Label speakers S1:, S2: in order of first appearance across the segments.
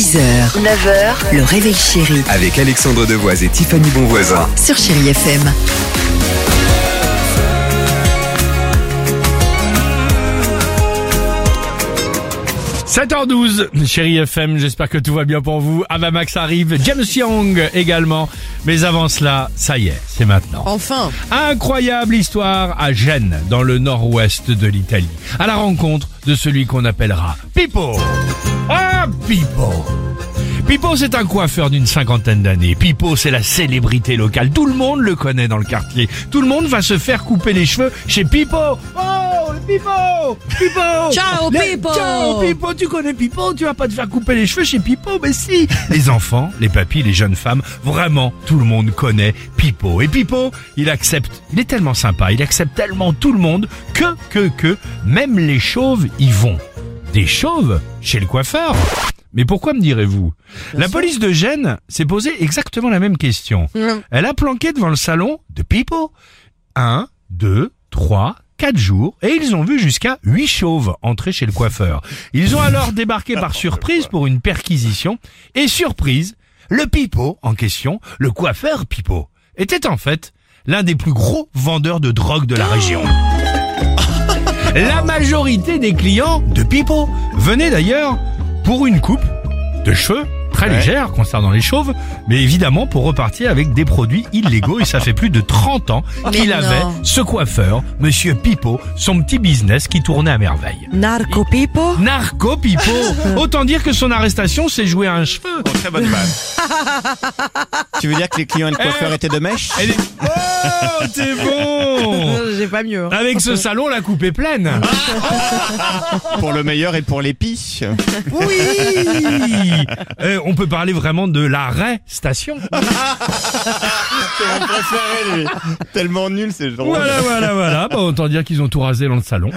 S1: 6h, 9h, le réveil chéri
S2: Avec Alexandre Devoise et Tiffany Bonvoisin.
S1: sur Chérie FM.
S3: « 7h12, chérie FM, j'espère que tout va bien pour vous. Avamax arrive, James Young également. Mais avant cela, ça y est, c'est maintenant.
S4: Enfin
S3: Incroyable histoire à Gênes, dans le nord-ouest de l'Italie. À la rencontre de celui qu'on appellera Pippo. Pippo Pippo, c'est un coiffeur d'une cinquantaine d'années. Pippo, c'est la célébrité locale. Tout le monde le connaît dans le quartier. Tout le monde va se faire couper les cheveux chez Pippo. Oh, le Pippo Pippo
S4: Ciao,
S3: Le-
S4: Pippo
S3: Ciao, Pippo, tu connais Pippo Tu vas pas te faire couper les cheveux chez Pippo Mais si Les enfants, les papis, les jeunes femmes, vraiment, tout le monde connaît Pippo. Et Pippo, il accepte, il est tellement sympa, il accepte tellement tout le monde que, que, que, même les chauves y vont. Des chauves chez le coiffeur mais pourquoi me direz-vous? La police de Gênes s'est posé exactement la même question. Elle a planqué devant le salon de Pippo un, deux, trois, quatre jours et ils ont vu jusqu'à huit chauves entrer chez le coiffeur. Ils ont alors débarqué par surprise pour une perquisition et surprise, le Pippo en question, le coiffeur Pippo, était en fait l'un des plus gros vendeurs de drogue de la région. La majorité des clients de Pippo venaient d'ailleurs pour une coupe de cheveux très légère concernant les chauves, mais évidemment pour repartir avec des produits illégaux et ça fait plus de 30 ans qu'il
S4: Mais
S3: avait ce coiffeur, monsieur Pipo, son petit business qui tournait à merveille.
S4: Narco Pipo
S3: Narco Pipo Autant dire que son arrestation s'est jouée à un cheveu.
S5: Très bonne. tu veux dire que les clients et le coiffeur étaient de mèche
S3: Elle est... Oh, t'es bon
S4: J'ai pas mieux. hein.
S3: Avec ce salon, la coupe est pleine.
S5: Pour le meilleur et pour l'épi.
S3: Oui Euh, On peut parler vraiment de l'arrêt-station.
S5: C'est mon préféré, lui. Tellement nul, c'est drôle.
S3: Voilà, voilà, voilà. Bah, autant dire qu'ils ont tout rasé dans le salon.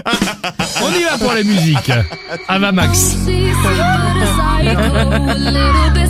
S3: On y va pour la musique. Ava Max.
S6: She's a psycho, a little bit